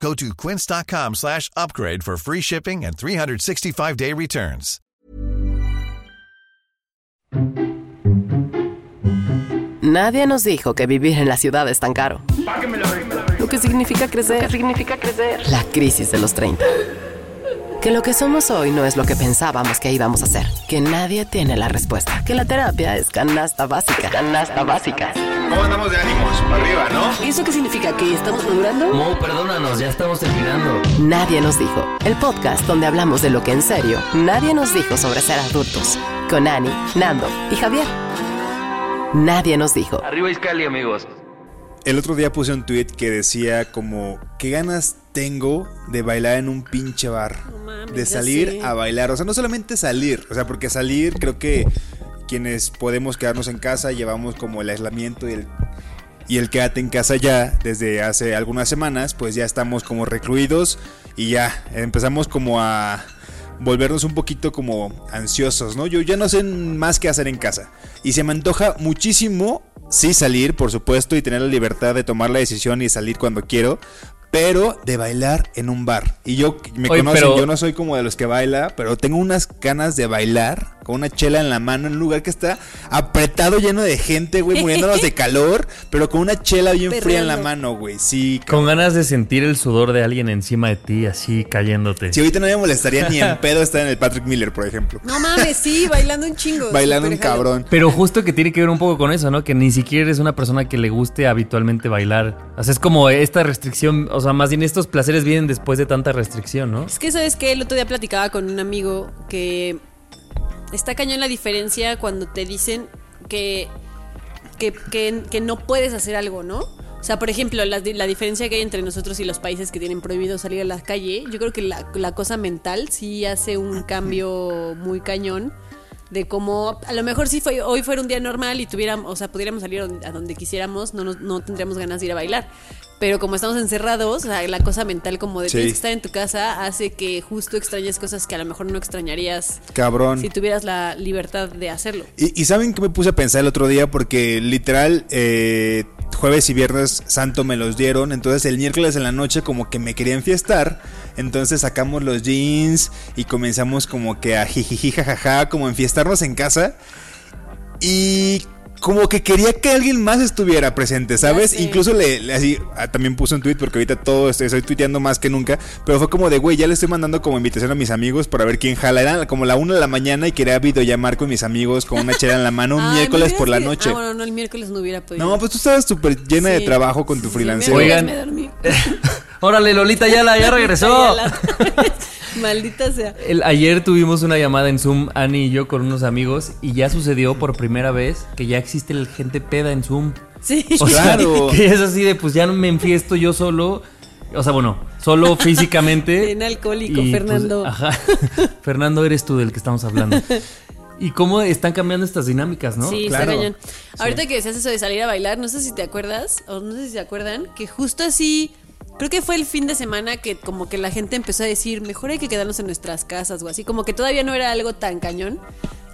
Go to quince.com slash upgrade for free shipping and 365-day returns. Nadie nos dijo que vivir en la ciudad es tan caro. Lo que significa crecer. significa crecer? La crisis de los 30. Que lo que somos hoy no es lo que pensábamos que íbamos a hacer. Que nadie tiene la respuesta. Que la terapia es canasta básica. Canasta básica. ¿Cómo andamos de ánimos? Para arriba, ¿no? ¿Y eso qué significa? ¿Que estamos madurando? Mo, perdónanos, ya estamos terminando. Nadie nos dijo. El podcast donde hablamos de lo que en serio nadie nos dijo sobre ser adultos. Con Ani, Nando y Javier. Nadie nos dijo. Arriba Iscali, amigos. El otro día puse un tweet que decía como, ¿qué ganas tengo de bailar en un pinche bar? de salir a bailar. O sea, no solamente salir, o sea, porque salir creo que quienes podemos quedarnos en casa llevamos como el aislamiento y el, y el quédate en casa ya desde hace algunas semanas, pues ya estamos como recluidos y ya empezamos como a volvernos un poquito como ansiosos, ¿no? Yo ya no sé más qué hacer en casa. Y se me antoja muchísimo, sí salir, por supuesto, y tener la libertad de tomar la decisión y salir cuando quiero, pero de bailar en un bar. Y yo, me Oye, conocen, pero- yo no soy como de los que baila, pero tengo unas ganas de bailar con una chela en la mano en un lugar que está apretado, lleno de gente, güey, muriéndonos de calor, pero con una chela bien fría en la mano, güey. Sí, Con ganas de sentir el sudor de alguien encima de ti, así cayéndote. Si ahorita no me molestaría ni en pedo estar en el Patrick Miller, por ejemplo. No mames, sí, bailando un chingo. Bailando un cabrón. Pero justo que tiene que ver un poco con eso, ¿no? Que ni siquiera eres una persona que le guste habitualmente bailar. O sea, es como esta restricción, o sea, más bien estos placeres vienen después de tanta restricción, ¿no? Es que sabes que el otro día platicaba con un amigo que está cañón la diferencia cuando te dicen que, que, que- no puedes hacer algo, ¿no? O sea, por ejemplo, la, la diferencia que hay entre nosotros y los países que tienen prohibido salir a la calle, yo creo que la, la cosa mental sí hace un cambio muy cañón de cómo a lo mejor si fue, hoy fuera un día normal y tuviéramos, o sea, pudiéramos salir a donde, quisiéramos, no, nos- no tendríamos ganas de ir a bailar. Pero como estamos encerrados, o sea, la cosa mental como de Sí. tienes que estar en tu casa hace que justo extrañes cosas que a lo mejor no extrañarías Cabrón. si tuvieras la libertad de hacerlo. Y, y ¿saben qué me puse a pensar el otro día? Porque literal, eh, jueves y viernes santo me los dieron. Entonces el miércoles en la noche como que me quería enfiestar. Entonces sacamos los jeans y comenzamos como que a jijiji jajaja, como enfiestarnos en casa. Y como que quería que alguien más estuviera presente, ¿sabes? Ya. Incluso le, le- así, ah, también puse un tweet porque ahorita todo estoy, estoy tuiteando más que nunca, pero fue como de, güey, ya le estoy mandando como invitación a mis amigos para ver quién jala. Era como la una de la mañana y quería videollamar con mis amigos con una chela en la mano un Ay, miércoles por la noche. Ah, bueno, no, el miércoles no hubiera podido. No, pues tú estabas súper llena de trabajo con tu Sí, Oigan. me dormí. Órale, Lolita Yala, ya regresó. Maldita sea. El- ayer tuvimos una llamada en Zoom, Ani y yo, con unos amigos, y ya sucedió por primera vez que ya existe el gente peda en Zoom. Sí. O sea, Claro. que es así de, pues ya no me enfiesto yo solo. O sea, bueno, solo físicamente. Bien alcohólico, Y, pues, Fernando. ajá. Fernando, eres tú del que estamos hablando. Y cómo están cambiando estas dinámicas, ¿no? Sí, Claro. está cañón. Ahorita que decías eso de salir a bailar, no sé si te acuerdas, o no sé si se acuerdan, que justo así, creo que fue el fin de semana que como que la gente empezó a decir, mejor hay que quedarnos en nuestras casas o así, como que todavía no era algo tan cañón.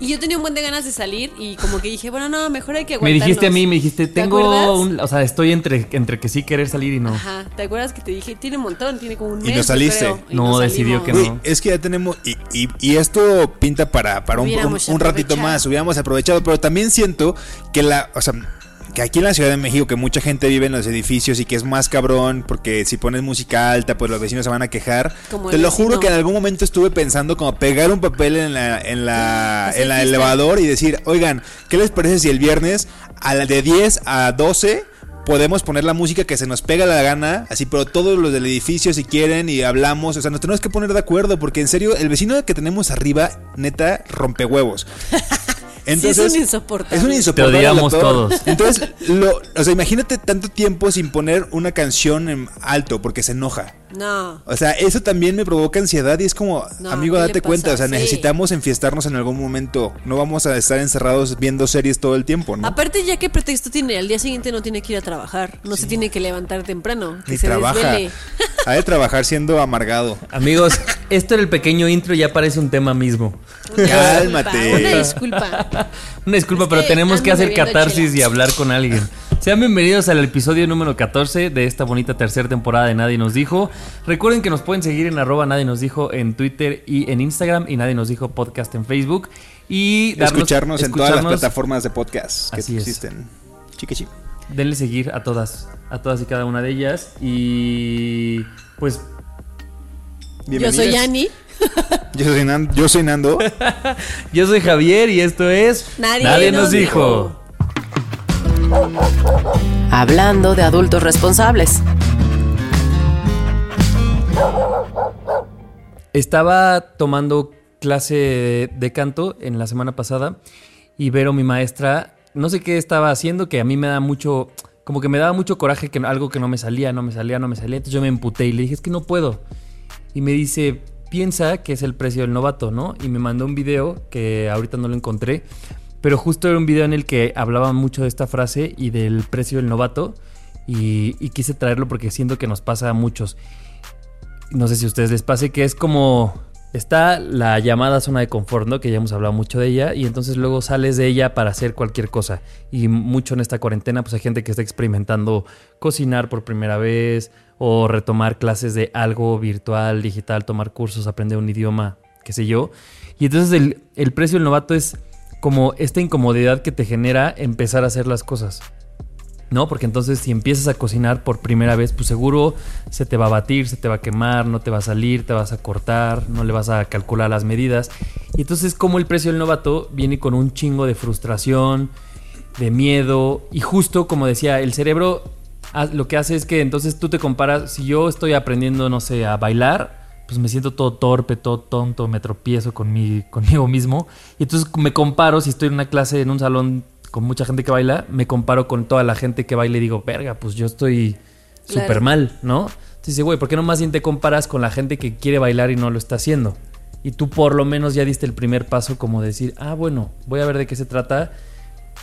Y yo tenía un buen de ganas de salir y como que dije, bueno, no, mejor hay que Me aguantarnos. dijiste a mí, me dijiste, ¿Te tengo un. O sea, estoy entre, entre que sí querer salir y no. Ajá, ¿te acuerdas que te dije? Tiene un montón, tiene como un Y mes. no saliste. creo, y No, decidió que no. es que ya tenemos. Y, y- y esto pinta para, para un, un- un ratito más. Hubiéramos aprovechado. Pero también siento que la. O sea. Que aquí en la Ciudad de México, que mucha gente vive en los edificios y que es más cabrón, porque si pones música alta, pues los vecinos se van a quejar. Como Te lo vecino. juro que en algún momento estuve pensando como pegar un papel en la, en la, en la elevador y decir, oigan, ¿qué les parece si el viernes a la de 10 a 12 podemos poner la música que se nos pega la gana, así, pero todos los del edificio si quieren y hablamos, o sea, nos tenemos que poner de acuerdo, porque en serio, el vecino que tenemos arriba, neta, rompe huevos. es un insoportable. Es un insoportable. Te odiamos todos. Entonces, lo, o sea, imagínate tanto tiempo sin poner una canción en alto porque se enoja. No. O sea, eso también me provoca ansiedad y es como, No, amigo, ¿qué le date cuenta, o sea, Sí. necesitamos enfiestarnos en algún momento. No vamos a estar encerrados viendo series todo el tiempo, ¿no? Aparte, ya qué pretexto tiene, al día siguiente no tiene que ir a trabajar, no se tiene que levantar temprano, que Ni se trabaja. desvele. Ha de trabajar siendo amargado. Amigos, esto era el pequeño intro, ya parece un tema mismo. Una Cálmate. Una disculpa. Una disculpa, Es pero que tenemos que hacer catarsis chela. y hablar con alguien. Sean bienvenidos al episodio número 14 de esta bonita tercera temporada de Nadie nos dijo. Recuerden que nos pueden seguir en arroba Nadie nos dijo en Twitter y en Instagram y Nadie nos dijo podcast en Facebook. Y darnos- escucharnos, en todas las plataformas de podcast que Así es. existen. Chiquichi. Denle seguir a todas, a todas y cada una de ellas. Y pues Yo soy Ani. Yo soy, Nan- yo soy Nando. yo soy Javier y esto es Nadie nos nos dijo. Hablando de adultos responsables. Estaba tomando clase de, canto en la semana pasada y Vero, mi maestra, no sé qué estaba haciendo, que a mí me da mucho, como que me daba mucho coraje que algo que no me salía, no me salía, no me salía. Entonces yo me emputé y le dije, es que no puedo. Y me dice, piensa que es el precio del novato, ¿no? Y me mandó un video que ahorita no lo encontré, pero justo era un video en el que hablaba mucho de esta frase y del precio del novato y, y quise traerlo porque siento que nos pasa a muchos no sé si a ustedes les pase, que es como está la llamada zona de confort, ¿no? Que ya hemos hablado mucho de ella y entonces luego sales de ella para hacer cualquier cosa. Y mucho en esta cuarentena, pues hay gente que está experimentando cocinar por primera vez o retomar clases de algo virtual, digital, tomar cursos, aprender un idioma, qué sé yo. Y entonces el, el precio del novato es como esta incomodidad que te genera empezar a hacer las cosas. ¿No? Porque entonces si empiezas a cocinar por primera vez, pues seguro se te va a batir, se te va a quemar, no te va a salir, te vas a cortar, no le vas a calcular las medidas. Y entonces como el precio del novato viene con un chingo de frustración, de miedo y justo como decía, el cerebro lo que hace es que entonces tú te comparas, si yo estoy aprendiendo, no sé, a bailar, pues me siento todo torpe, todo tonto, me tropiezo con mi, conmigo mismo. Y entonces me comparo, si estoy en una clase, en un salón con mucha gente que baila, me comparo con toda la gente que baila y digo, verga, pues yo estoy Claro. súper mal, ¿no? Entonces dice, güey, ¿por qué no más bien te comparas con la gente que quiere bailar y no lo está haciendo? Y tú por lo menos ya diste el primer paso como decir, ah, bueno, voy a ver de qué se trata.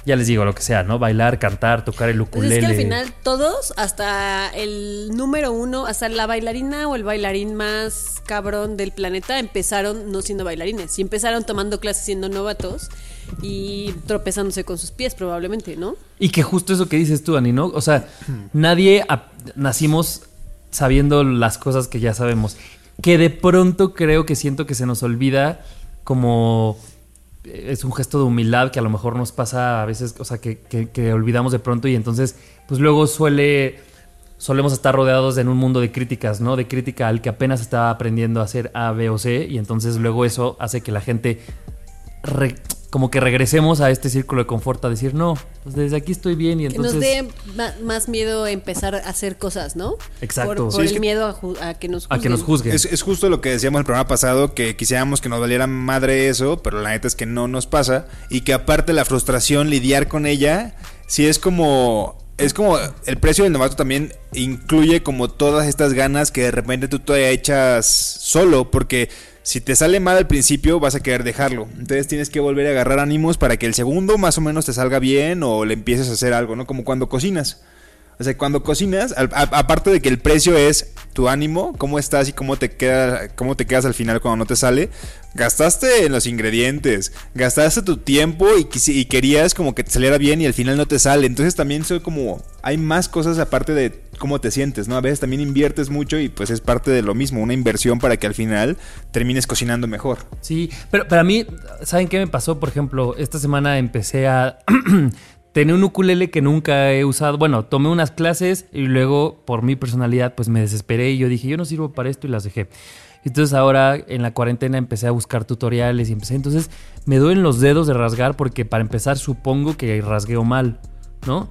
Ya les digo lo que sea, ¿no? Bailar, cantar, tocar el Pues ukulele. es que al final todos, hasta el número uno, hasta la bailarina o el bailarín más cabrón del planeta, empezaron no siendo bailarines. Y empezaron tomando clases siendo novatos y tropezándose con sus pies probablemente, ¿no? Y que justo eso que dices tú, Ani, ¿no? O sea, nadie nacimos sabiendo las cosas que ya sabemos. Que de pronto creo que siento que se nos olvida como es un gesto de humildad que a lo mejor nos pasa a veces, o sea, que, que- olvidamos de pronto y entonces, pues luego suele, solemos estar rodeados en un mundo de críticas, ¿no? De crítica al que apenas está aprendiendo a hacer A, B o C y entonces luego eso hace que la gente como que regresemos a este círculo de confort a decir, no, pues desde aquí estoy bien y Que entonces... nos dé más miedo empezar a hacer cosas, ¿no? Exacto. Por, por Sí, el que- miedo a, ju- a que nos a que nos juzguen. Es, es justo lo que decíamos en el programa pasado, que quisiéramos que nos valiera madre eso, pero la neta es que no nos pasa. Y que aparte la frustración, lidiar con ella, sí es como... Es como el precio del novato también incluye como todas estas ganas que de repente tú todavía echas solo, porque si te sale mal al principio vas a querer dejarlo. Entonces tienes que volver a agarrar ánimos para que el segundo más o menos te salga bien o le empieces a hacer algo, ¿no? Como cuando cocinas. O sea, cuando cocinas, a- aparte de que el precio es tu ánimo, cómo estás y cómo te queda, cómo te quedas al final cuando no te sale, gastaste en los ingredientes, gastaste tu tiempo y, querías como que te saliera bien y al final no te sale. Entonces también soy como, hay más cosas aparte de cómo te sientes, ¿no? A veces también inviertes mucho y pues es parte de lo mismo, una inversión para que al final termines cocinando mejor. Sí, pero para mí, ¿saben qué me pasó? Por ejemplo, esta semana empecé a tener un ukulele que nunca he usado. Bueno, tomé unas clases y luego por mi personalidad pues me desesperé y yo dije, yo no sirvo para esto y las dejé. Entonces ahora en la cuarentena empecé a buscar tutoriales y empecé. Entonces me duelen los dedos de rasgar porque para empezar supongo que rasgueo mal, ¿no?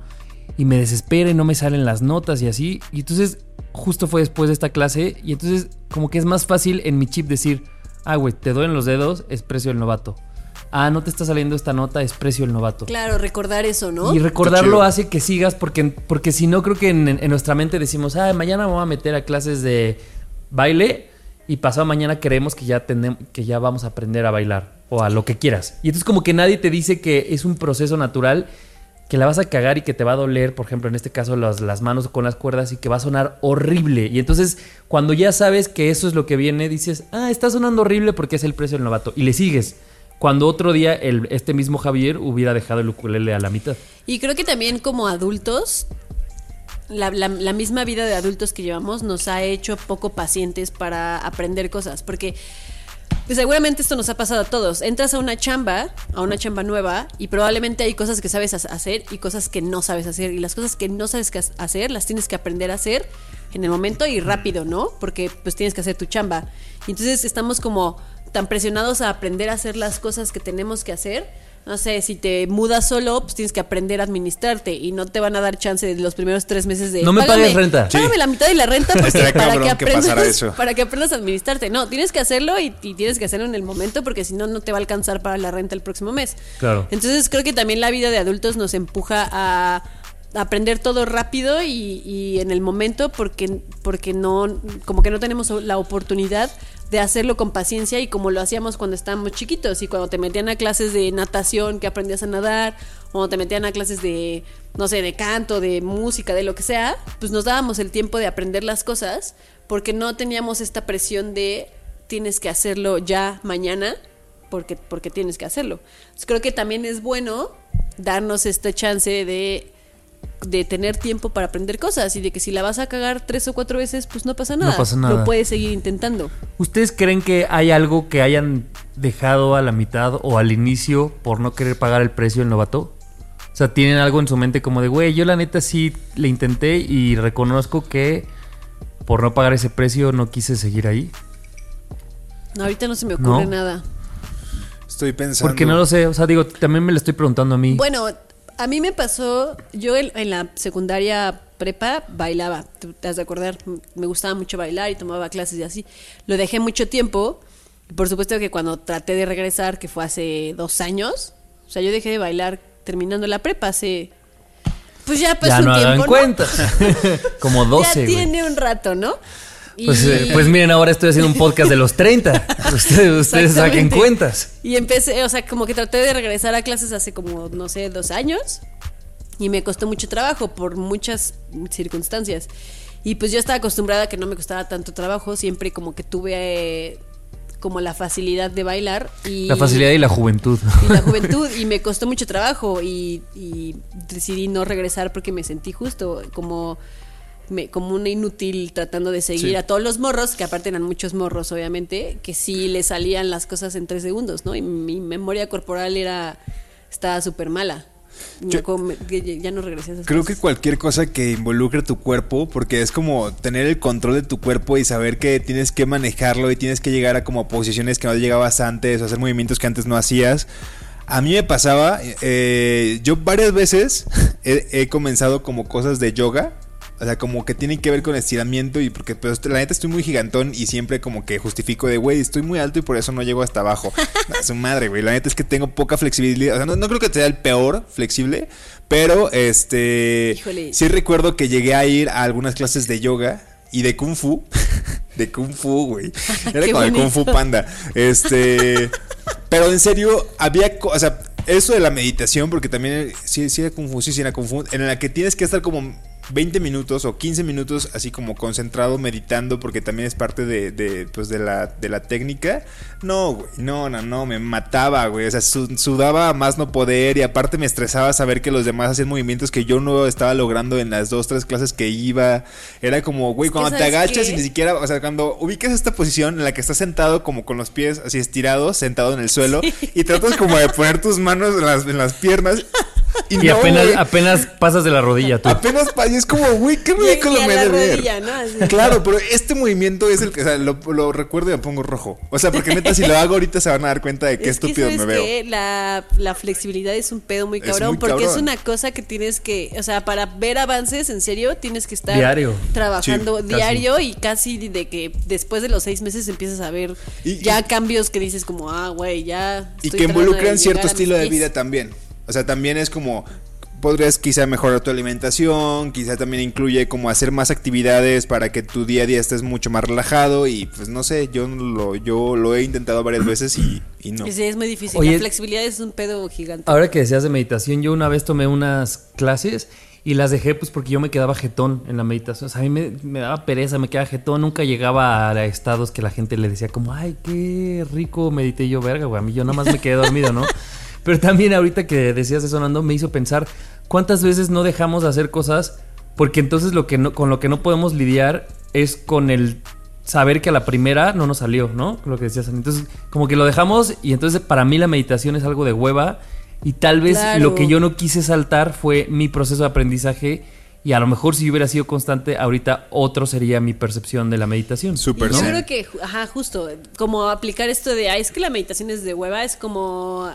Y me desespera y no me salen las notas y así. Y entonces justo fue después de esta clase y entonces como que es más fácil en mi chip decir, ah, güey, te duelen los dedos, es precio del novato. ah, no te está saliendo esta nota, es precio el novato. Claro, recordar eso, ¿no? Y recordarlo hace que sigas porque, porque si no creo que en, en nuestra mente decimos, ah, mañana me voy a meter a clases de baile y pasado mañana creemos que ya, tenem- que ya vamos a aprender a bailar o a lo que quieras. Y entonces como que nadie te dice que es un proceso natural que la vas a cagar y que te va a doler, por ejemplo, en este caso las, las manos con las cuerdas y que va a sonar horrible. Y entonces cuando ya sabes que eso es lo que viene, dices, ah, está sonando horrible porque es el precio del novato. Y le sigues. Cuando otro día el, este mismo Javier hubiera dejado el ukulele a la mitad. Y creo que también como adultos, la, misma vida de adultos que llevamos nos ha hecho poco pacientes para aprender cosas. Porque pues, seguramente esto nos ha pasado a todos. Entras a una chamba, a una chamba nueva, y probablemente hay cosas que sabes ha- hacer y cosas que no sabes hacer. Y las cosas que no sabes hacer, las tienes que aprender a hacer en el momento y rápido, ¿no? Porque pues tienes que hacer tu chamba. Y entonces estamos como tan presionados a aprender a hacer las cosas que tenemos que hacer. No sé, si te mudas solo, pues tienes que aprender a administrarte y no te van a dar chance de los primeros tres meses de... No me "Págame- pagues renta". Págame la mitad de la renta porque para cabrón que, aprendas, eso. para que aprendas a administrarte. No, tienes que hacerlo y, y tienes que hacerlo en el momento porque si no, no te va a alcanzar para la renta el próximo mes. Claro. Entonces creo que también la vida de adultos nos empuja a aprender todo rápido y, y en el momento porque, porque no, como que no tenemos la oportunidad de hacerlo con paciencia y como lo hacíamos cuando estábamos chiquitos y cuando te metían a clases de natación que aprendías a nadar o te metían a clases de, no sé, de canto, de música, de lo que sea, pues nos dábamos el tiempo de aprender las cosas porque no teníamos esta presión de tienes que hacerlo ya mañana porque, porque tienes que hacerlo. Creo que también es bueno darnos esta chance de, de tener tiempo para aprender cosas y de que si la vas a cagar tres o cuatro veces, pues no pasa nada. pasa nada. Lo puedes seguir intentando. ¿Ustedes creen que hay algo que hayan dejado a la mitad o al inicio por no querer pagar el precio del novato? O sea, tienen algo en su mente como de, güey, yo la neta sí le intenté y reconozco que por no pagar ese precio no quise seguir ahí. No, ahorita no se me ocurre ¿No? nada. Estoy pensando. Porque no lo sé, o sea, digo, también me lo estoy preguntando a mí. Bueno, a mí me pasó, yo en, en la secundaria prepa bailaba, tú te has de acordar, me gustaba mucho bailar y tomaba clases y así. Lo dejé mucho tiempo, y por supuesto que cuando traté de regresar, que fue hace dos años, o sea, yo dejé de bailar terminando la prepa hace... Pues ya pasó ya un no tiempo, ¿no? cuenta. como 12, ya tiene un rato, ¿no? Pues, eh, pues miren, ahora estoy haciendo un podcast de los 30. Ustedes, ustedes saquen cuentas. Y empecé, o sea, como que traté de regresar a clases hace como, no sé, dos años. Y me costó mucho trabajo por muchas circunstancias. Y pues yo estaba acostumbrada a que no me costaba tanto trabajo. Siempre como que tuve eh, como la facilidad de bailar. Y, La facilidad y la juventud. y la juventud. Y me costó mucho trabajo. Y, y decidí no regresar porque me sentí justo como... me- como una inútil tratando de seguir Sí. a todos los morros, que aparte eran muchos morros, obviamente, que sí le salían las cosas en tres segundos, ¿no? Y mi memoria corporal era estaba súper mala. Yo- ya no regresé a esas Creo que cualquier cosa que involucre tu cuerpo, porque es como tener el control de tu cuerpo y saber que tienes que manejarlo y tienes que llegar a como posiciones que no llegabas antes, o hacer movimientos que antes no hacías. A mí me pasaba, eh, yo varias veces he, he comenzado como cosas de yoga. O sea, como que tienen que ver con estiramiento y porque pues, la neta estoy muy gigantón y siempre como que justifico de, güey, estoy muy alto y por eso no llego hasta abajo. A su madre, güey. La neta es que tengo poca flexibilidad. O sea, no, no creo que sea el peor flexible, pero este... Híjole. Sí recuerdo que llegué a ir a algunas clases de yoga y de kung fu. de kung fu, güey. Era como de kung fu panda. Este... Pero en serio, había... O sea, eso de la meditación, porque también... Sí, sí era kung fu, sí, sí era kung fu. En la que tienes que estar como 20 minutos o 15 minutos así como concentrado meditando porque también es parte de, de, pues de la, de la técnica. No, güey, no, no, no, me mataba, güey. O sea, su- sudaba a más no poder y aparte me estresaba saber que los demás hacían movimientos que yo no estaba logrando en las dos, tres clases que iba. Era como, güey, cuando te ¿sabes agachas qué? y ni siquiera, o sea, cuando ubicas esta posición en la que estás sentado como con los pies así estirados, sentado en el suelo y tratas como de poner tus manos en las, en las piernas Y, no, apenas, apenas pasas de la rodilla tú. Apenas pa- y es como, güey, qué Y- ridículo y me de ver. rodilla, ¿no? Así. Claro, pero este movimiento es el que, o sea, lo, lo recuerdo y me pongo rojo. O sea, porque neta, si lo hago ahorita se van a dar cuenta de qué Es que, estúpido me ¿sabes veo. qué? La, la flexibilidad es un pedo muy Es cabrón, muy porque es una cosa que tienes que, o sea, para ver avances en serio tienes que estar Diario. trabajando Sí, casi. diario y casi de que después de los seis meses empiezas a ver Y- ya y- cambios que dices como, ah, güey, ya. Y estoy que tratando involucran cierto estilo de pies". vida también. O sea, también es como podrías quizá mejorar tu alimentación, quizá también incluye como hacer más actividades para que tu día a día estés mucho más relajado y pues no sé, yo lo yo lo he intentado varias veces y, y no. Y sí, es muy difícil. Oye- la flexibilidad es un pedo gigante. Ahora que decías de meditación, yo una vez tomé unas clases y las dejé pues porque yo me quedaba jetón en la meditación. O sea, a mí me, me daba pereza, me quedaba jetón. Nunca llegaba a estados que la gente le decía como, ay, qué rico medité yo, verga, güey. A mí yo nada más me quedé dormido, ¿no? Pero también ahorita que decías eso, Nando, me hizo pensar cuántas veces no dejamos de hacer cosas porque entonces lo que no, con lo que no podemos lidiar es con el saber que a la primera no nos salió, ¿no? Lo que decías. Entonces, como que lo dejamos y entonces para mí la meditación es algo de hueva y tal vez Claro. lo que yo no quise saltar fue mi proceso de aprendizaje y a lo mejor si hubiera sido constante, ahorita otro sería mi percepción de la meditación. Súper yo creo que, ajá, justo, como aplicar esto de, "Ay, es que la meditación es de hueva, es como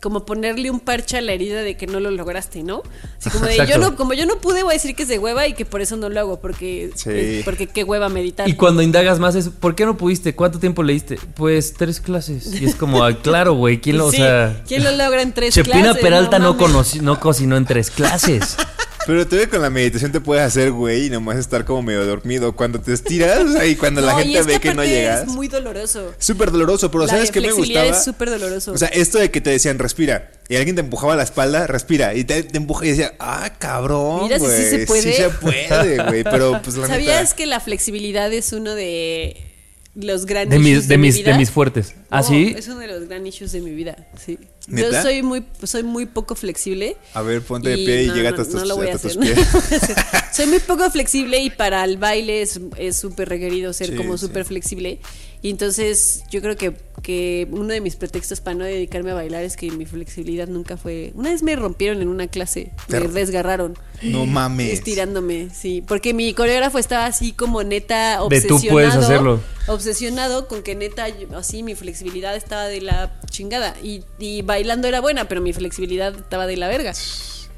como ponerle un parche a la herida de que no lo lograste, ¿no? Así como de, yo no, como yo no pude, voy a decir que es de hueva y que por eso no lo hago, porque, Sí. eh, porque qué hueva meditar. Y cuando indagas más es, ¿por qué no pudiste? ¿Cuánto tiempo leíste? Pues tres clases. Y es como, ah, claro, güey, ¿quién lo, o sea... ¿quién lo logra en tres Chepina clases? Peralta no, conocí- no cocinó en tres clases. Pero todavía con la meditación te puedes hacer güey y nomás estar como medio dormido cuando te estiras o sea, y cuando la No, gente ve que no llegas. Es muy doloroso. Súper doloroso, pero La ¿sabes qué me gustaba? es súper doloroso. O sea, esto de que te decían respira y alguien te empujaba la espalda, respira y te, te empuja y decía, ah, cabrón, Mira si sí güey. se puede. Sí se puede, güey, pero pues la ¿Sabías neta. que la flexibilidad es uno de los gran De mis, de mi mis, vida? de mis fuertes. ¿Ah, No, sí? Es uno de los gran issues de mi vida, sí. ¿Neta? Yo soy muy, soy muy poco flexible. A ver, ponte de pie y llega hasta tus- hasta tus hacer. pies. soy muy poco flexible y para el baile es es súper requerido ser Sí, como sí. súper flexible. Y entonces yo creo que, que uno de mis pretextos para no dedicarme a bailar es que mi flexibilidad nunca fue... Una vez me rompieron en una clase, me desgarraron. No mames. Estirándome, sí. Porque mi coreógrafo estaba así como neta De obsesionado. tú puedes hacerlo. Obsesionado con que neta, así mi flexibilidad estaba de la chingada. Y, y bailando era buena, pero mi flexibilidad estaba de la verga.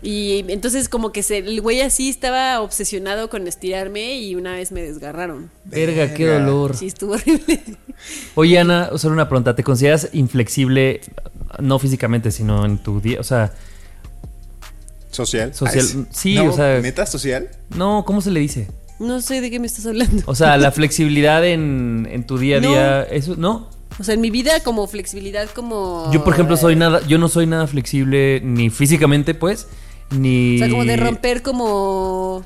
Y entonces como que se, el güey así estaba obsesionado con estirarme y una vez me desgarraron. Verga, qué dolor. Sí, estuvo horrible. Oye, Ana, solo una pregunta. ¿Te consideras inflexible, no físicamente, sino en tu día? O sea, Social. Social- Ay, sí, No, o sea- ¿Neta social? no, ¿cómo se le dice? No sé de qué me estás hablando. O sea, la flexibilidad en, en tu día a No. día, eso, ¿no? O sea, en mi vida como flexibilidad como... Yo, por ejemplo, soy nada, yo no soy nada flexible ni físicamente, pues, ni... O sea, como de romper como...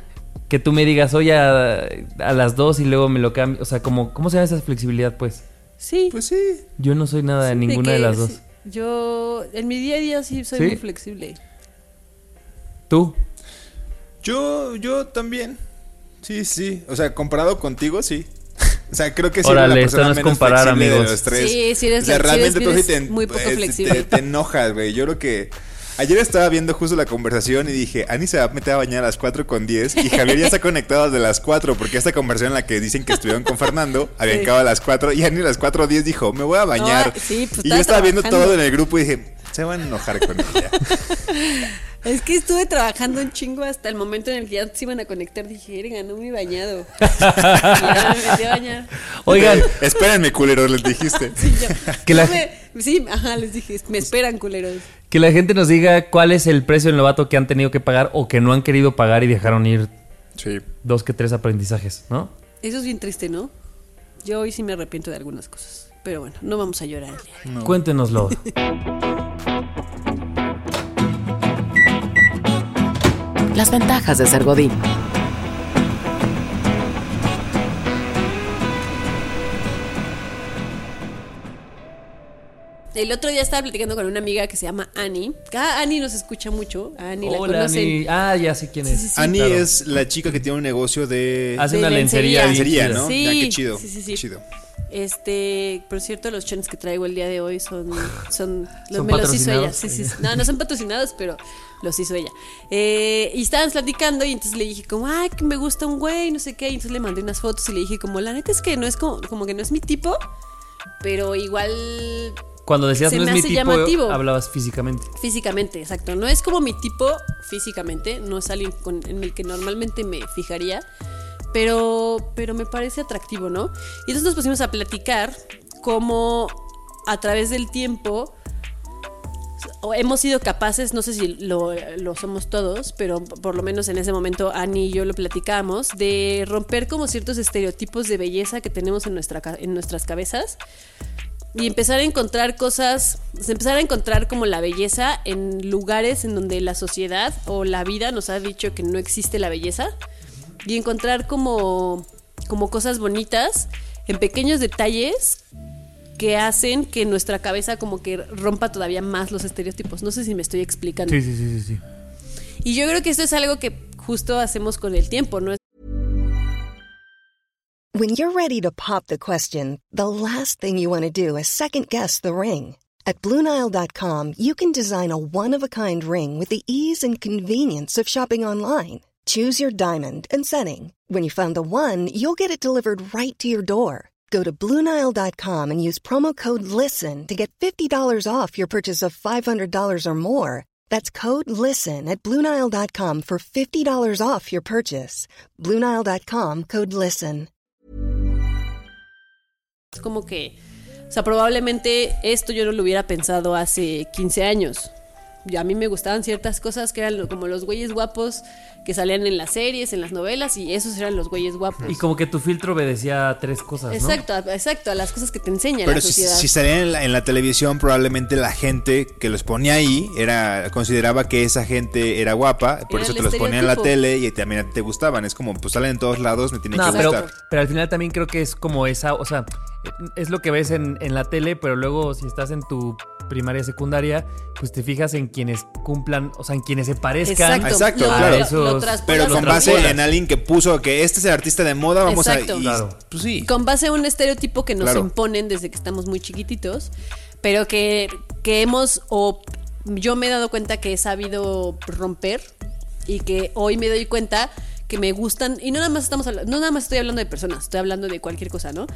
Que tú me digas, oye, a, a las dos y luego me lo cambio. O sea, como, ¿cómo se llama esa flexibilidad, pues? Sí. Pues sí. Yo no soy nada de ninguna de, que las dos. sí. Yo, en mi día a día sí soy ¿Sí? muy flexible. ¿Tú? Yo, yo también. Sí, sí. O sea, comparado contigo, sí. O sea, creo que sí. Órale, eres la esto persona no es menos comparar, flexible de amigos. los tres. Sí, sí eres o sea, la- sí realmente tú sí te, eres muy poco eh, te- flexible. Te, te enojas, güey. Yo creo que ayer estaba viendo justo la conversación y dije, Ani se va a meter a bañar a las 4 con 10 y Javier ya está conectado desde las 4 porque esta conversación en la que dicen que estuvieron con Fernando había acabado a las 4 y Ani a las 4.10 dijo, me voy a bañar. No, sí, pues y yo estaba viendo todo en el grupo y dije, se van a enojar con ella. Es que estuve trabajando un chingo hasta el momento en el que ya se iban a conectar. Dije, erga, no me he bañado. ya me metí a bañar. Oigan, Espérenme, culeros, les dijiste. Sí, yo, Que la- me- sí, ajá, les dije, me esperan, culeros. que la gente nos diga cuál es el precio del novato que han tenido que pagar o que no han querido pagar y dejaron ir Sí. dos que tres aprendizajes, ¿no? Eso es bien triste, ¿no? Yo hoy sí me arrepiento de algunas cosas. Pero bueno, no vamos a llorar. Cuéntenoslo. Las ventajas de ser Godín. El otro día estaba platicando con una amiga que se llama Annie. Ah, Annie nos escucha mucho. A Annie la Hola, conocen. Ani. Ah, ya sé quién es. Sí, sí, sí. Annie Claro. es la chica que tiene un negocio de Hace De una lencería. lencería. ¿no? Sí, Ya, qué chido. sí, sí, sí. qué chido. Este, por cierto, los chans que traigo el día de hoy son, son, los, ¿Son me los hizo ella. sí, sí. No, no son patrocinados, pero los hizo ella. Eh, y estábamos platicando y entonces le dije como, ay, que me gusta un güey, no sé qué. Y entonces le mandé unas fotos y le dije como, la neta es que no es como, como que no es mi tipo, pero igual Cuando decías Se no me es mi tipo, llamativo. hablabas físicamente. Físicamente, exacto. No es como mi tipo físicamente, no es alguien con- en el que normalmente me fijaría, pero, pero me parece atractivo, ¿no? Y entonces nos pusimos a platicar cómo a través del tiempo hemos sido capaces, no sé si lo, lo somos todos, pero por lo menos en ese momento Ani y yo lo platicamos, de romper como ciertos estereotipos de belleza que tenemos en, nuestra, en nuestras cabezas y empezar a encontrar cosas, sea, empezar a encontrar como la belleza en lugares en donde la sociedad o la vida nos ha dicho que no existe la belleza y encontrar como, como cosas bonitas en pequeños detalles que hacen que nuestra cabeza como que rompa todavía más los estereotipos. No sé si me estoy explicando. Sí, sí, sí, sí, sí. Y yo creo que esto es algo que justo hacemos con el tiempo, ¿no? When you're ready to pop the question, the last thing you want to do is second guess the ring. At Bluenile.com, you can design a one of a kind ring with the ease and convenience of shopping online. Choose your diamond and setting. When you find the one, you'll get it delivered right to your door. Go to Bluenile.com and use promo code LISTEN to get $50 off your purchase of $500 or more. That's code LISTEN at Bluenile.com for $50 off your purchase. Bluenile.com code LISTEN. Es como que, o sea, probablemente esto yo no lo hubiera pensado hace 15 años. Y a mí me gustaban ciertas cosas que eran como los güeyes guapos que salían en las series, en las novelas, y esos eran los güeyes guapos. Y como que tu filtro obedecía a tres cosas, ¿no? Exacto, a- exacto, a las cosas que te enseña Pero la si, sociedad. si salían en la, en la televisión, probablemente la gente que los ponía ahí era consideraba que esa gente era guapa, por Era eso te los ponía en la tele y también a ti te gustaban. Es como, pues salen en todos lados, me tiene No, que pero, gustar. pero al final también creo que es como esa, o sea, es lo que ves en, en la tele, pero luego si estás en tu primaria, secundaria, pues te fijas en quienes cumplan, o sea, en quienes se parezcan. Exacto, Exacto, lo, claro. Esos- lo Pero con base en alguien que puso que este es el artista de moda, vamos Exacto. a. y- Claro. Pues sí. con base en un estereotipo que nos Claro. imponen desde que estamos muy chiquititos, pero que, que hemos, o yo me he dado cuenta que he sabido romper y que hoy me doy cuenta que me gustan, y no nada más estamos hablando, no nada más estoy hablando de personas, estoy hablando de cualquier cosa, ¿no?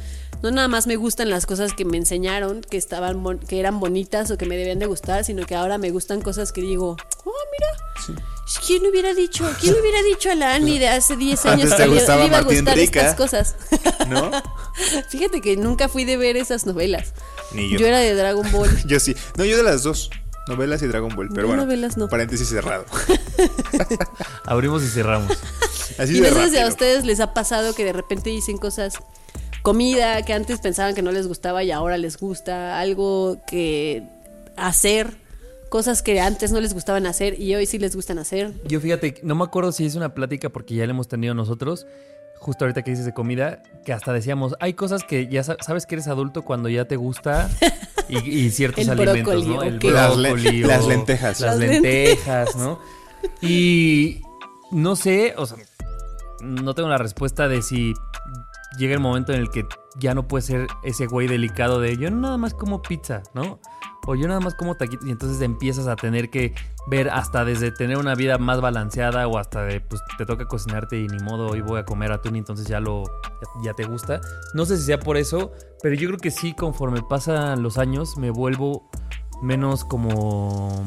No nada más me gustan las cosas que me enseñaron, que estaban bon- que eran bonitas o que me debían de gustar, sino que ahora me gustan cosas que digo, oh, mira, ¿quién hubiera dicho? ¿Quién le hubiera dicho a la Annie de hace 10 años que le, iba a Martín gustar Rica. estas cosas? ¿No? Fíjate que nunca fui de ver esas novelas. Ni yo. Yo era de Dragon Ball. Yo sí. No, yo de las dos. Novelas y Dragon Ball. Pero Yo bueno. novelas no. Paréntesis cerrado. Abrimos y cerramos. Así y no sé si a ustedes les ha pasado que de repente dicen cosas, comida que antes pensaban que no les gustaba y ahora les gusta, algo que hacer, cosas que antes no les gustaban hacer y hoy sí les gustan hacer. Yo fíjate, no me acuerdo si es una plática porque ya la hemos tenido nosotros, justo ahorita que dices de comida, que hasta decíamos, hay cosas que ya sa- sabes que eres adulto cuando ya te gusta y, y ciertos El alimentos, brócoli, ¿no? El. Las brócoli o las lentejas. Las Las lentejas, ¿no? Y no sé, o sea, no tengo la respuesta de si llega el momento en el que ya no puede ser ese güey delicado de yo nada más como pizza, ¿no? O yo nada más como taquitos y entonces empiezas a tener que ver hasta desde tener una vida más balanceada o hasta de pues te toca cocinarte y ni modo hoy voy a comer atún y entonces ya lo ya, ya te gusta. No sé si sea por eso, pero yo creo que sí conforme pasan los años me vuelvo menos como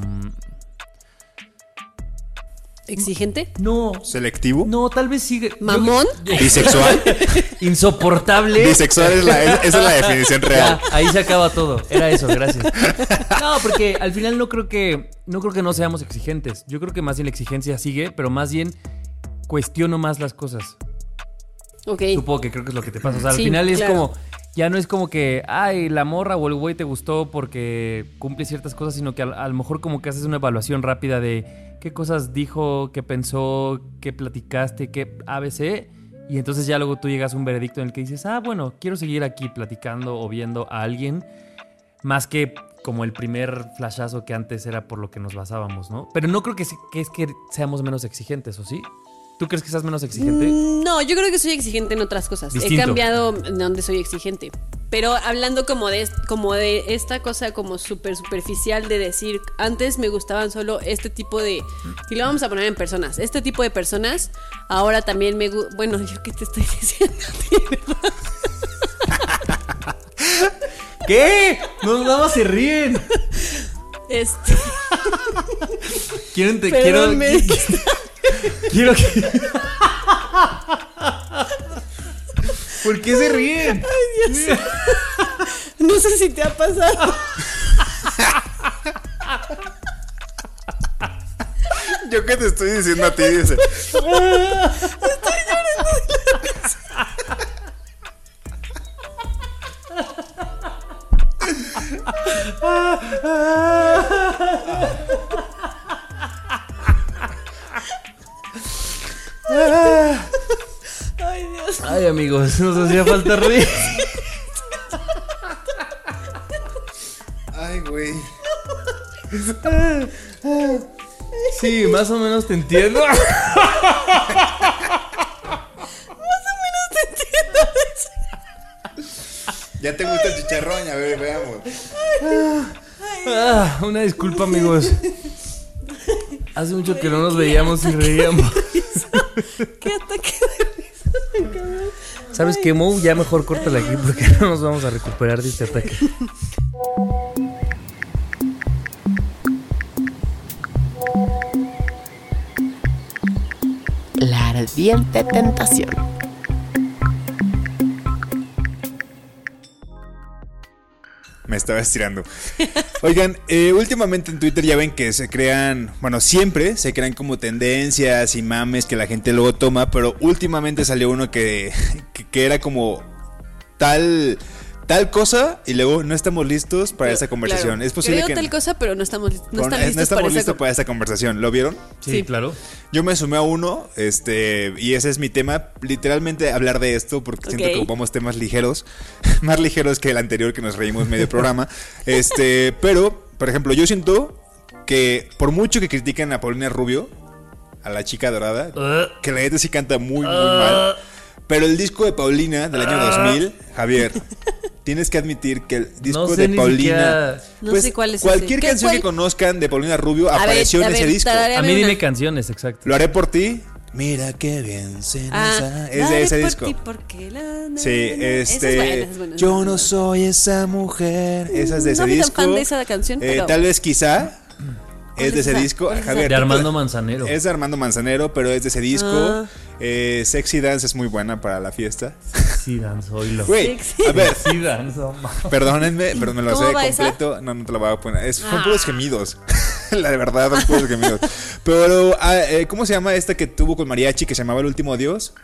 ¿Exigente? no, ¿Selectivo? no, tal vez sigue ¿Mamón? ¿Bisexual? insoportable. Bisexual es la, es- esa es la definición real. Ya, ahí se acaba todo. Era eso, gracias. No, porque al final no creo que no creo que no seamos exigentes. Yo creo que más bien la exigencia sigue, pero más bien cuestiono más las cosas. Ok. Supongo que creo que es lo que te pasa. O sea, al Sí, final es claro. como ya no es como que, ay, la morra o el güey te gustó porque cumple ciertas cosas, sino que a, lo mejor como que haces una evaluación rápida de qué cosas dijo, qué pensó, qué platicaste, qué ABC. Y entonces ya luego tú llegas a un veredicto en el que dices, ah, bueno, quiero seguir aquí platicando o viendo a alguien, más que como el primer flashazo que antes era por lo que nos basábamos, ¿no? Pero no creo que, que es que seamos menos exigentes, ¿o sí? ¿Tú crees que seas menos exigente? Mm, No, yo creo que soy exigente en otras cosas. Distinto. He cambiado en donde soy exigente. Pero hablando como de, como de esta cosa como súper superficial de decir, antes me gustaban solo este tipo de, y lo vamos a poner en personas, este tipo de personas, ahora también me gusta, bueno, yo qué te estoy diciendo. ¿Qué? No, nada más se ríen. Este, Quieren te perdón, me- quiero. Que. ¿Por qué se ríen? no sé si te ha pasado. Yo que te estoy diciendo a ti, dice. Nos hacía falta reír. Ay, güey. Sí, más o menos te entiendo. Ya te gusta el chicharrón, a ver, veamos. Ah, una disculpa, amigos. Hace mucho que no nos veíamos y reíamos. Qué ataque de risa, cabrón. ¿Sabes qué, Mo? Ya mejor córtala aquí porque no nos vamos a recuperar de este ataque. La ardiente tentación. Me estaba estirando. Oigan, eh, últimamente en Twitter ya ven que se crean, bueno, siempre se crean como tendencias y mames que la gente luego toma, pero últimamente salió uno que, que, que era como tal, tal cosa y luego no estamos listos para esa conversación. Claro. Es posible Creo que tal cosa, pero no estamos, no con- están no listos estamos para esa listos co- para esta conversación. ¿Lo vieron? Sí, Sí. claro. Yo me sumé a uno, este, y ese es mi tema, literalmente hablar de esto, porque siento que ocupamos temas ligeros, más ligeros que el anterior que nos reímos medio programa. Este, pero, por ejemplo, yo siento que por mucho que critican a Paulina Rubio, a la chica dorada, que la neta sí canta muy, muy mal. Pero el disco de Paulina del año 2000, Javier, tienes que admitir que el disco No sé de Paulina. siquiera- No pues, sé cuál es. Cualquier ¿Qué- canción que conozcan de Paulina Rubio A ver, apareció a en ese ver, disco. A mí una. dime canciones, exacto. Lo haré por ti. Mira qué bien se nos Ah. Es de ese por disco. ti porque la- na- Sí, este. es buena, es buena, yo es no soy esa mujer. Esa es de No ese soy tan disco. fan de esa canción, Eh, pero- tal vez quizá. ¿Cuál Es de es ese disco. De Armando Manzanero. Es de Armando Manzanero, pero es de ese disco. Ah. Eh, Sexy Dance es muy buena para la fiesta. Sí, danzo, oílo. Güey, Sexy a ver, Sí, danzo. ma. perdónenme, pero me lo ¿Cómo sé esa? completo. No, no te lo voy a poner. Es, son Ah. puros gemidos. la de verdad, son puros gemidos. Pero, ah, eh, ¿cómo se llama esta que tuvo con Mariachi que se llamaba El último Dios?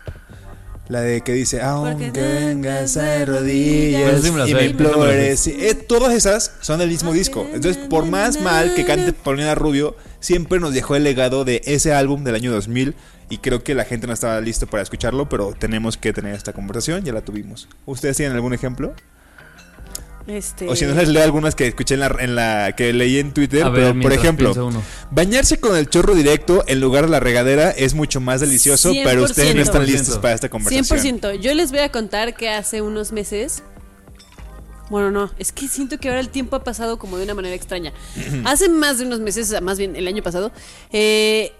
La de que dice, aunque vengas de rodillas sí y me implores. Sí, eh, todas esas son del mismo disco. Entonces, por más mal que cante Paulina Rubio, siempre nos dejó el legado de ese álbum del año 2000. Y creo que la gente no estaba listo para escucharlo, pero tenemos que tener esta conversación. Ya la tuvimos. ¿Ustedes tienen algún ejemplo? Este, O si no les leo algunas que escuché en la, en la que leí en Twitter, A ver, pero por ejemplo, bañarse con el chorro directo en lugar de la regadera es mucho más delicioso, pero ustedes no están 100%. listos para esta conversación. 100%. Yo les voy a contar que hace unos meses. Bueno, no, es que siento que ahora el tiempo ha pasado como de una manera extraña. hace más de unos meses, o sea, más bien el año pasado, eh,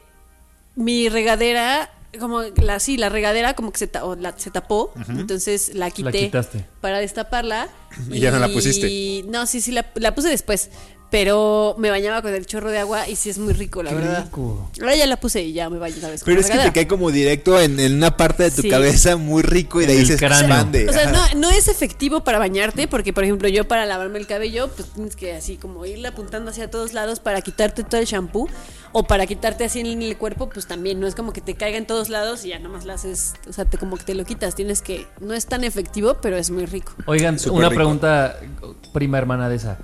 mi regadera, como la sí, la regadera como que se, ta- o la- se tapó, entonces la quité quitaste. para destaparla. Y ya no la pusiste. No, sí, sí, la, la puse después. Pero me bañaba con el chorro de agua y sí es muy rico, la Qué verdad. rico. Ahora ya la puse y ya me baño otra vez con Pero es que te cae como directo en, en una parte de tu Sí. cabeza muy rico y de ahí se expande. O sea, no, no es efectivo para bañarte, porque por ejemplo yo para lavarme el cabello, pues tienes que así como irle apuntando hacia todos lados para quitarte todo el shampoo, o para quitarte así en el cuerpo, pues también no es como que te caiga en todos lados y ya nomás la haces, o sea, te, como que te lo quitas, tienes que, no es tan efectivo, pero es muy rico. Oigan, una rico. pregunta, prima hermana de esa.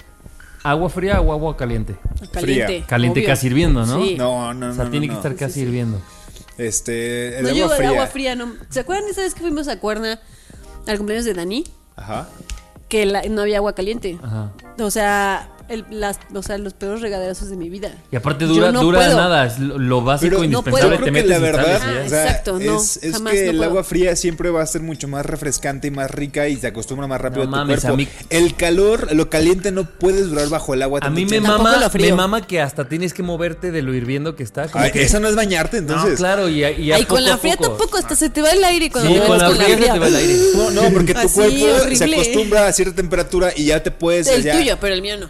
¿Agua fría o agua caliente? Caliente. Caliente obvio. casi hirviendo, ¿no? Sí. No, no, no. o sea, no, tiene no. que estar casi sí. hirviendo. Este, el No, agua yo fría. agua fría no. ¿Se acuerdan esa vez que fuimos a Cuerna al cumpleaños de Dani? Ajá. Que la- no había agua caliente. Ajá. O sea, el- las, o sea, los peores regaderazos de mi vida. Y aparte dura, no dura puedo. nada, es lo, básico Pero no indispensable. puedo. Yo te que metes la verdad, sales y ya. Ah, o sea, exacto, no, es, es jamás, que no el puedo. agua fría siempre va a ser mucho más refrescante y más rica y se acostumbra más rápido No a tu mames, cuerpo. a mí- El calor, lo caliente no puedes durar bajo el agua. A mí me mama, me mama que hasta tienes que moverte de lo hirviendo que está. Como Ay, que, Eso no es bañarte, entonces. No, claro, y, a- y a Ay, con poco la a fría poco. tampoco, hasta se te va el aire cuando Sí, con la fría se te va el aire. No, no, porque tu cuerpo se acostumbra a cierta temperatura y ya te puedes. El tuyo, pero el mío no.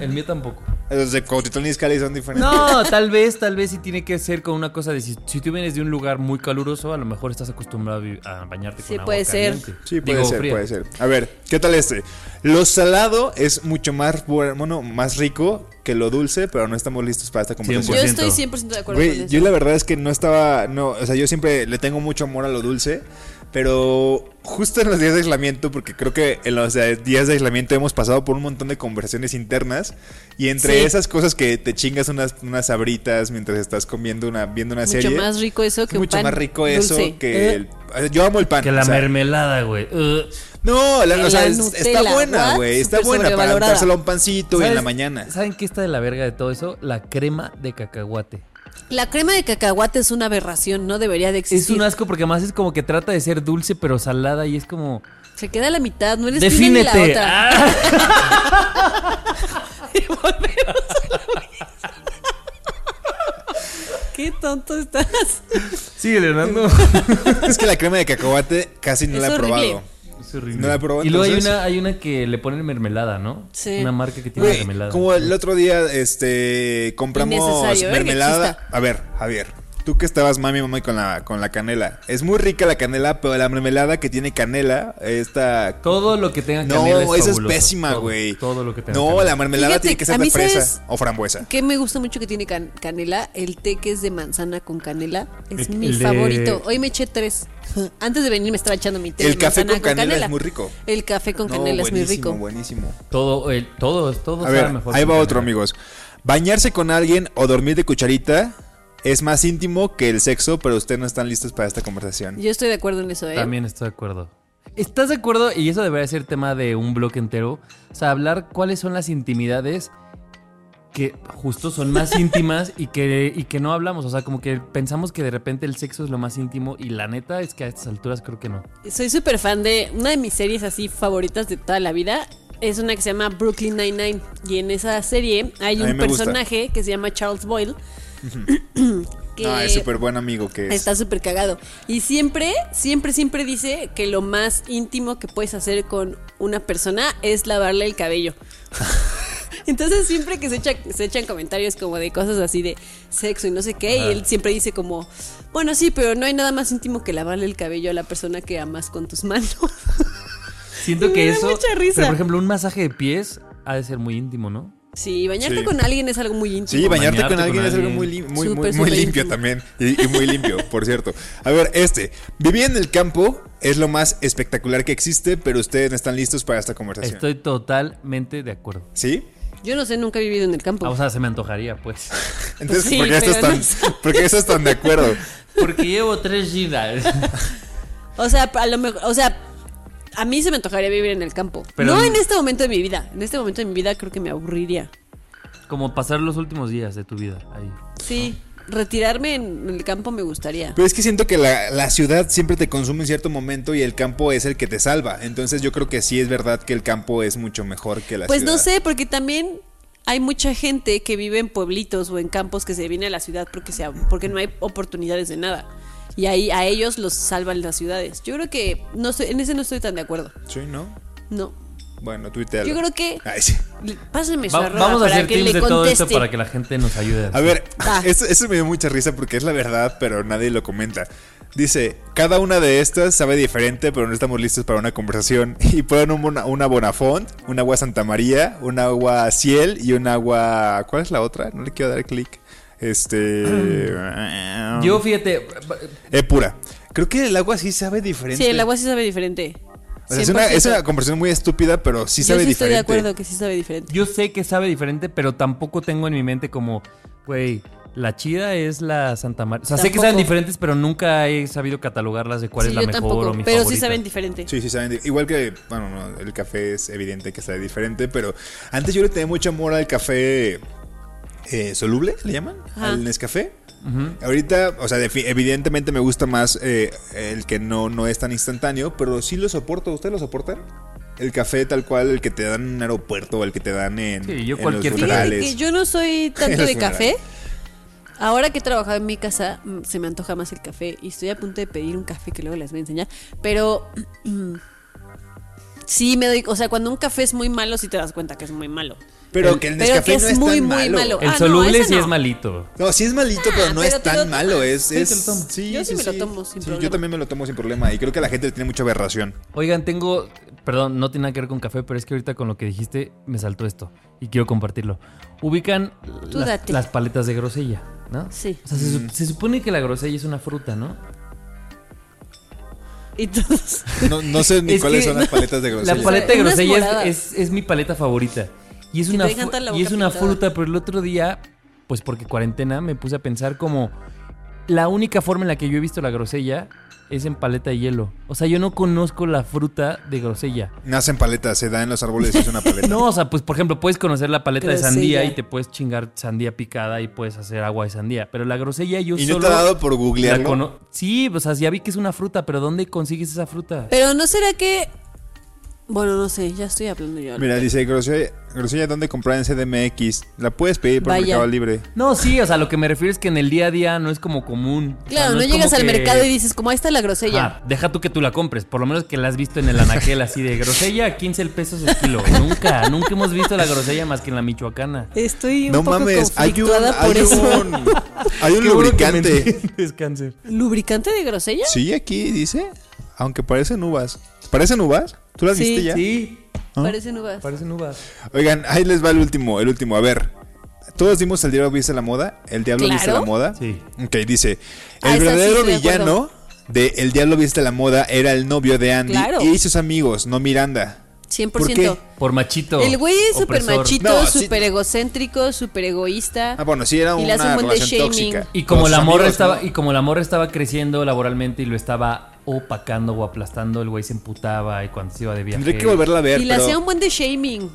El mío tampoco. Los de Cuautitlán y Izcalli son diferentes. No, tal vez, tal vez sí tiene que ser con una cosa de si, si tú vienes de un lugar muy caluroso, a lo mejor estás acostumbrado a bañarte Sí, con agua puede ser. Sí, puede Digo, ser, fría. puede ser. A ver, ¿qué tal este? Lo salado es mucho más bueno, más rico que lo dulce, pero no estamos listos para esta conversación. Yo 100%. estoy 100% de acuerdo Güey, con eso. yo la verdad es que no estaba, no, o sea, yo siempre le tengo mucho amor a lo dulce, pero justo en los días de aislamiento, porque creo que en los días de aislamiento hemos pasado por un montón de conversaciones internas y entre Sí. esas cosas que te chingas unas, unas sabritas mientras estás comiendo una, viendo una Mucho serie. más rico eso es que un mucho pan más rico eso dulce. que Eh. el- yo amo el pan. Que la o sea, mermelada, güey. No, la, o sea, la es- Nutella, está buena, güey. Está buena para dárselo a un pancito en ¿Sabes- la mañana. ¿Saben qué está de la verga de todo eso? La crema de cacahuate. La crema de cacahuate es una aberración, no debería de existir. Es un asco porque además es como que trata de ser dulce pero salada y es como... Se queda a la mitad, no eres una ni la ¡Defínete! otra. Ah. Y volvemos a lo mismo. Qué tonto estás. Sigue, Leonardo. Es que la crema de cacahuate casi no Es la he horrible. probado. Es horrible. No la y luego hay una, hay una que le ponen mermelada, ¿no? Sí. Una marca que tiene mermelada. como el otro día, este, compramos ¿eh? mermelada. A ver, Javier, tú que estabas mami, mami con la, con la canela. Es muy rica la canela, pero la mermelada que tiene canela, esta... Todo lo que tenga No, canela es esa es pésima, Todo, güey. Todo, lo que tenga No, canela. la mermelada Fíjate, tiene que ser de fresa o frambuesa. Que me gusta mucho que tiene can- canela. El té que es de manzana con canela es El- mi el de- favorito. Hoy me eché tres. Antes de venir me estaba echando mi té El de café con canela es muy rico. El café con No, canela es muy rico. buenísimo. Todo, el, todo, todo A ver, mejor ahí va canela. otro, amigos. Bañarse con alguien o dormir de cucharita es más íntimo que el sexo, pero ustedes no están listos para esta conversación. Yo estoy de acuerdo en eso, ¿eh? También estoy de acuerdo. ¿Estás de acuerdo? Y eso debería ser tema de un bloque entero. O sea, hablar cuáles son las intimidades que justo son más íntimas y que, y que no hablamos. O sea, como que pensamos que de repente el sexo es lo más íntimo y la neta es que a estas alturas creo que no. Soy súper fan de una de mis series así favoritas de toda la vida. Es una que se llama Brooklyn Nine-Nine. Y en esa serie hay un gusta. personaje que se llama Charles Boyle. Que Ah, es súper buen amigo que es. Está súper cagado. Y siempre, siempre, siempre dice que lo más íntimo que puedes hacer con una persona es lavarle el cabello. Entonces siempre que se, echa- se echan comentarios como de cosas así de sexo y no sé qué, y él siempre dice como, bueno, sí, pero no hay nada más íntimo que lavarle el cabello a la persona que amas con tus manos. Siento Y que me da eso. mucha risa. Pero por ejemplo, un masaje de pies ha de ser muy íntimo, ¿no? Sí, bañarte Sí. con alguien es algo muy íntimo. Sí, bañarte, bañarte con alguien con es algo muy, lim- muy, limpio íntimo. también. Y, y muy limpio, por cierto. A ver, este. Vivir en el campo es lo más espectacular que existe, pero ustedes no están listos para esta conversación. Estoy totalmente de acuerdo. ¿Sí? Yo no sé, nunca he vivido en el campo. Ah, o sea, se me antojaría, pues. Entonces, sí, ¿por, qué estás tan, no sé. ¿por qué estás tan de acuerdo? Porque llevo tres giras. O sea, a lo mejor, o sea, a mí se me antojaría vivir en el campo. Pero- no en este momento de mi vida. En este momento de mi vida creo que me aburriría. Como pasar los últimos días de tu vida ahí. Sí, retirarme en el campo me gustaría. Pero es que siento que la, la ciudad siempre te consume en cierto momento y el campo es el que te salva. Entonces yo creo que sí es verdad que el campo es mucho mejor que la Pues ciudad. no sé, porque también hay mucha gente que vive en pueblitos o en campos que se viene a la ciudad porque, sea, porque no hay oportunidades de nada. Y ahí a ellos los salvan las ciudades. Yo creo que no estoy, en ese no estoy tan de acuerdo. Sí, ¿no? No. Bueno, Twitter. Yo creo que Ay, sí. pásenme su Va- arroba vamos a para hacer que teams le de todo esto para que la gente nos ayude. A ver, esto me dio mucha risa porque es la verdad, pero nadie lo comenta. Dice, cada una de estas sabe diferente, pero no estamos listos para una conversación. Y ponen un, bona- una Bonafont, un agua Santa María, un agua Ciel y un agua... ¿Cuál es la otra? No le quiero dar clic. Este... Yo fíjate, Eh, pura. Creo que el agua sí sabe diferente. Sí, el agua sí sabe diferente. O sea, es, una, 100%. es una conversación muy estúpida, pero sí Yo sabe sí estoy de diferente. acuerdo que sí sabe diferente. yo sé que sabe diferente, pero tampoco tengo en mi mente como, güey, La chida es la Santa María. O sea, sé que saben diferentes, pero nunca he sabido catalogarlas de cuál Sí, es la yo mejor tampoco, o mi pero sí saben diferente. Sí, sí, saben. Igual que, bueno, no, el café es evidente que sabe diferente, pero antes yo le tenía mucho amor al café eh, soluble, ¿le llaman? Ajá. Al Nescafé. Ahorita, o sea, evidentemente me gusta más eh, el que no, no es tan instantáneo, pero sí lo soporto. ¿Ustedes lo soportan? El café tal cual, el que te dan en un aeropuerto o el que te dan en, Sí, yo en cualquier los Fíjate funerales. que yo no soy tanto de café. Ahora que he trabajado en mi casa, mm, se me antoja más el café y estoy a punto de pedir un café que luego les voy a enseñar. Pero sí me doy, o sea, cuando un café es muy malo, sí te das cuenta que es muy malo. Pero que el Nescafé que no es es muy, tan muy malo. malo. El Ah, soluble sí no. es malito. No, sí es malito, pero no pero es lo tan malo. Es, Sí, te es- lo tomas. sí, Yo sí me lo tomo sin Sí, problema. Yo también me lo tomo sin problema. Y creo que a la gente le tiene mucha aberración. Oigan, tengo. Perdón, no tiene nada que ver con café, pero es que ahorita con lo que dijiste me saltó esto y quiero compartirlo. Ubican las, paletas de grosella, ¿no? Sí. O sea, se, se supone que la grosella es una fruta, ¿no? Y todos. No, no sé ni Es cuáles que- son las paletas de grosella. La paleta de grosella es, es- es mi paleta favorita. Y es Que una, y es una pintada. fruta, pero el otro día, pues porque cuarentena, me puse a pensar como la única forma en la que yo he visto la grosella es en paleta de hielo. O sea, yo no conozco la fruta de grosella. Nacen paletas, se da en los árboles y es una paleta. No, o sea, pues por ejemplo, puedes conocer la paleta de sandía y te puedes chingar sandía picada y puedes hacer agua de sandía. Pero la grosella yo ¿Y no solo te ha dado por la googlearlo? Sí, o sea, ya vi que es una fruta, pero ¿dónde consigues esa fruta? Pero no será que. Bueno, no sé, ya estoy hablando yo. Mira, dice grosella, grosella ¿dónde comprar en CDMX? La puedes pedir por Vaya. Mercado Libre. No, sí, o sea, lo que me refiero es que en el día a día no es como común. O sea, Claro, no, llegas al que- mercado y dices, como ahí está la grosella. Deja tú que tú la compres, por lo menos que la has visto en el anaquel así de grosella, 15 pesos el kilo. nunca, nunca hemos visto la grosella más que en la michoacana. Estoy un No poco mames, hay un, conflictuada por hay eso. un, hay lubricante. cáncer. ¿Lubricante de grosella? Sí, aquí dice. Aunque parecen uvas. ¿Parecen uvas? ¿Tú las Sí, viste ya? Sí, ¿Ah? Parecen uvas. parecen uvas. Oigan, ahí les va el último, el último. A ver. Todos dimos el diablo viste la moda. El diablo viste la moda. Sí. Ok, dice. Ah, El verdadero villano de El diablo viste la moda era el novio de Andy Claro. y sus amigos, no Miranda. 100%. ¿Por qué? Por machito. El güey es súper machito, No, sí. súper egocéntrico, súper egoísta. Ah, bueno, sí era Y una buen de relación tóxica. Y como la morra amigos, estaba, ¿no? y como la morra estaba creciendo laboralmente y lo estaba opacando o aplastando, el güey se emputaba y cuando se iba de viaje. Tendré que volverla a ver, y le pero hacía un buen de shaming.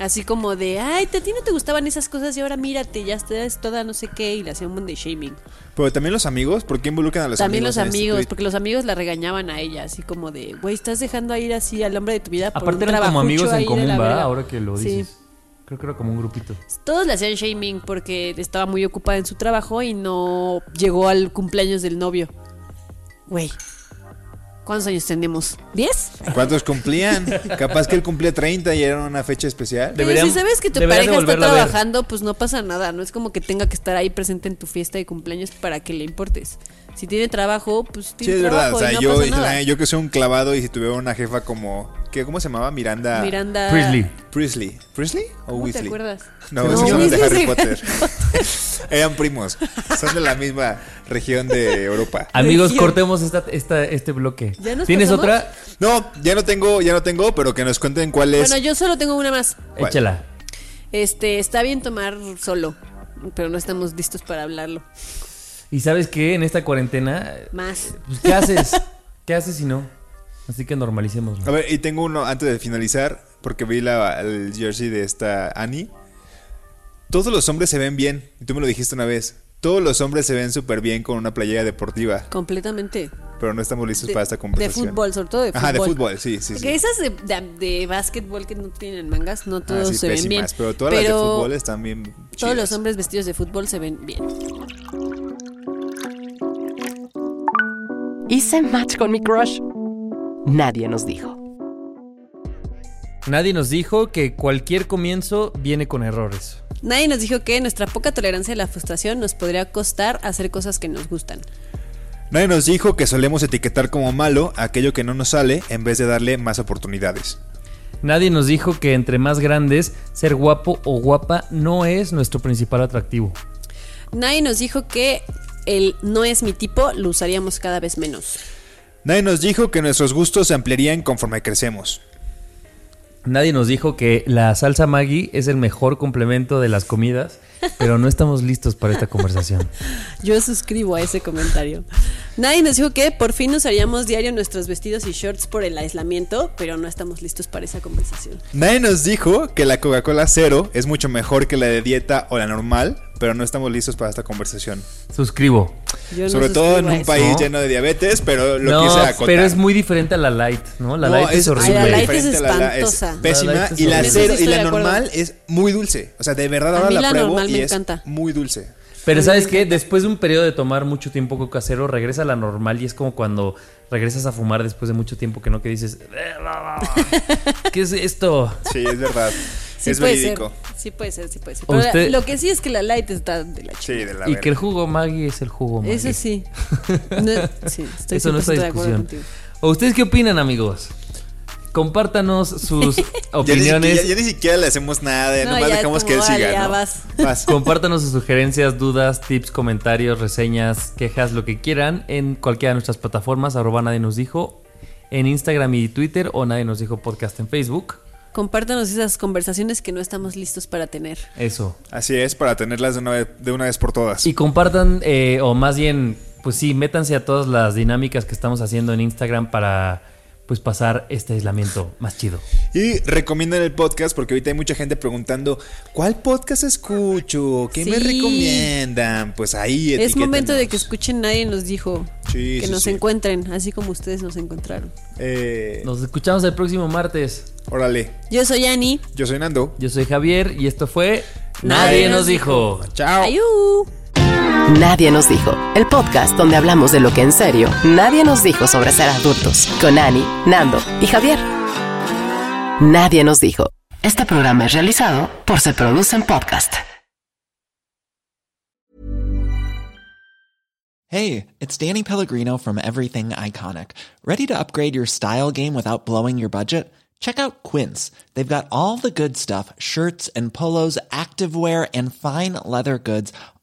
Así como de, ay, a ti no te gustaban esas cosas y ahora mírate, ya estás toda no sé qué. Y le hacía un buen de shaming. pero también los amigos, ¿por qué involucran a los También amigos? los en este amigos, porque los amigos la regañaban a ella, así como de, güey, estás dejando a ir así al hombre de tu vida por Aparte un eran como amigos en común, ¿va? verga". Ahora que lo Sí. dices. Creo que era como un grupito. Todos le hacían shaming porque estaba muy ocupada en su trabajo y no llegó al cumpleaños del novio. Güey, ¿cuántos años tenemos? ¿10? ¿Cuántos cumplían? Capaz que él cumplía 30 y era una fecha especial. Pero Deberían- si sabes que tu pareja está trabajando, pues no pasa nada. No es como que tenga que estar ahí presente en tu fiesta de cumpleaños para que le importes. Si tiene trabajo, pues Sí, tiene es verdad. trabajo O sea, y no yo, pasa nada. yo que soy un clavado y si tuviera una jefa como. ¿qué, ¿Cómo se llamaba? Miranda. Miranda. Priestley. Priestley. ¿Priestley o ¿Cómo Weasley? te acuerdas? No, No, son de Harry Potter. Eran primos. Son de la misma región de Europa. Amigos, Región. cortemos esta, esta- este bloque. ¿Ya nos ¿Tienes pasamos? otra? No, ya no tengo, ya no tengo, pero que nos cuenten cuál es. Bueno, yo solo tengo una más. ¿Cuál? Échala. Este, está bien tomar solo, pero no estamos listos para hablarlo. Y sabes qué, en esta cuarentena, Más. pues, ¿qué haces? ¿Qué haces si no? Así que normalicémoslo. A ver, y tengo uno antes de finalizar, porque vi la, el jersey de esta Annie. Todos los hombres se ven bien, y tú me lo dijiste una vez. Todos los hombres se ven súper bien con una playera deportiva, Completamente. pero no estamos listos De, para esta de conversación. fútbol, sobre todo de fútbol. Ajá, de fútbol, sí, sí, sí. Porque esas de, de, de básquetbol que no tienen mangas, no Ah, todos sí, se ven bien. pésimas, pero todas las de Pero fútbol están bien Todos chidas. los hombres vestidos de fútbol se ven bien. Hice match con mi crush. Nadie nos dijo. Nadie nos dijo que cualquier comienzo viene con errores. Nadie nos dijo que nuestra poca tolerancia a la frustración nos podría costar hacer cosas que nos gustan. Nadie nos dijo que solemos etiquetar como malo aquello que no nos sale en vez de darle más oportunidades. Nadie nos dijo que entre más grandes, ser guapo o guapa no es nuestro principal atractivo. Nadie nos dijo que el no es mi tipo lo usaríamos cada vez menos. Nadie nos dijo que nuestros gustos se ampliarían conforme crecemos. Nadie nos dijo que la salsa Maggi es el mejor complemento de las comidas, pero no estamos listos para esta conversación. Yo suscribo a ese comentario. Nadie nos dijo que por fin usaríamos diario nuestros vestidos y shorts por el aislamiento, pero no estamos listos para esa conversación. Nadie nos dijo que la Coca-Cola cero es mucho mejor que la de dieta o la normal, pero no estamos listos para esta conversación. Suscribo. Yo no Sobre todo en suscribo a un eso. país ¿no? lleno de diabetes, pero lo no, quise acotar. pero es muy diferente a la light, ¿no? La No, light es, horrible. Ay, la light es a la- espantosa. pésima La light es y la horrible. cero y la normal es muy dulce. O sea, de verdad A ahora mí la, la pruebo normal y me es encanta. muy dulce. Pero ¿sabes qué? Después de un periodo de tomar mucho tiempo coca cero, regresa a la normal y es como cuando regresas a fumar después de mucho tiempo que no que dices, ¿qué es esto? Sí, es verdad. Sí es puede verídico. ser. Sí puede ser, sí puede ser. La- lo que sí es que la light está de la chica. Sí, de la Y que el jugo Maggi es el jugo Maggi. Eso sí. No, sí, estoy Eso no está 100% de acuerdo discusión. contigo. ¿O ustedes qué opinan, amigos? Compártanos sus Ya ni, opiniones. ya ni siquiera le hacemos nada, No, nomás dejamos como, que él siga. ya ¿no? vas. Vas. Compártanos sus sugerencias, dudas, tips, comentarios, reseñas, quejas, lo que quieran en cualquiera de nuestras plataformas, arroba nadie nos dijo, en Instagram y Twitter o nadie nos dijo podcast en Facebook. Compártanos esas conversaciones que no estamos listos para tener. Eso. Así es, para tenerlas de una vez, de una vez por todas. Y compartan, eh, o más bien, pues sí, métanse a todas las dinámicas que estamos haciendo en Instagram para pues pasar este aislamiento más chido. Y recomiendan el podcast porque ahorita hay mucha gente preguntando, ¿cuál podcast escucho? ¿Qué me recomiendan? Pues ahí Es momento de que escuchen Nadie nos dijo. Sí, que sí, nos sí. encuentren, así como ustedes nos encontraron. Eh, Nos escuchamos el próximo martes. órale, Yo soy Ani. yo soy Nando. Yo soy Javier y esto fue Nadie Nadie, nos nos dijo. Chao. Ayú. Nadie nos dijo. El podcast donde hablamos de lo que en serio nadie nos dijo sobre ser adultos. Con Ani, Nando y Javier. Nadie nos dijo. Este programa es realizado por Se Producen Podcast. Hey, it's Danny Pellegrino from Everything Iconic. Ready to upgrade your style game without blowing your budget? Check out Quince. They've got all the good stuff shirts and polos, activewear, and fine leather goods,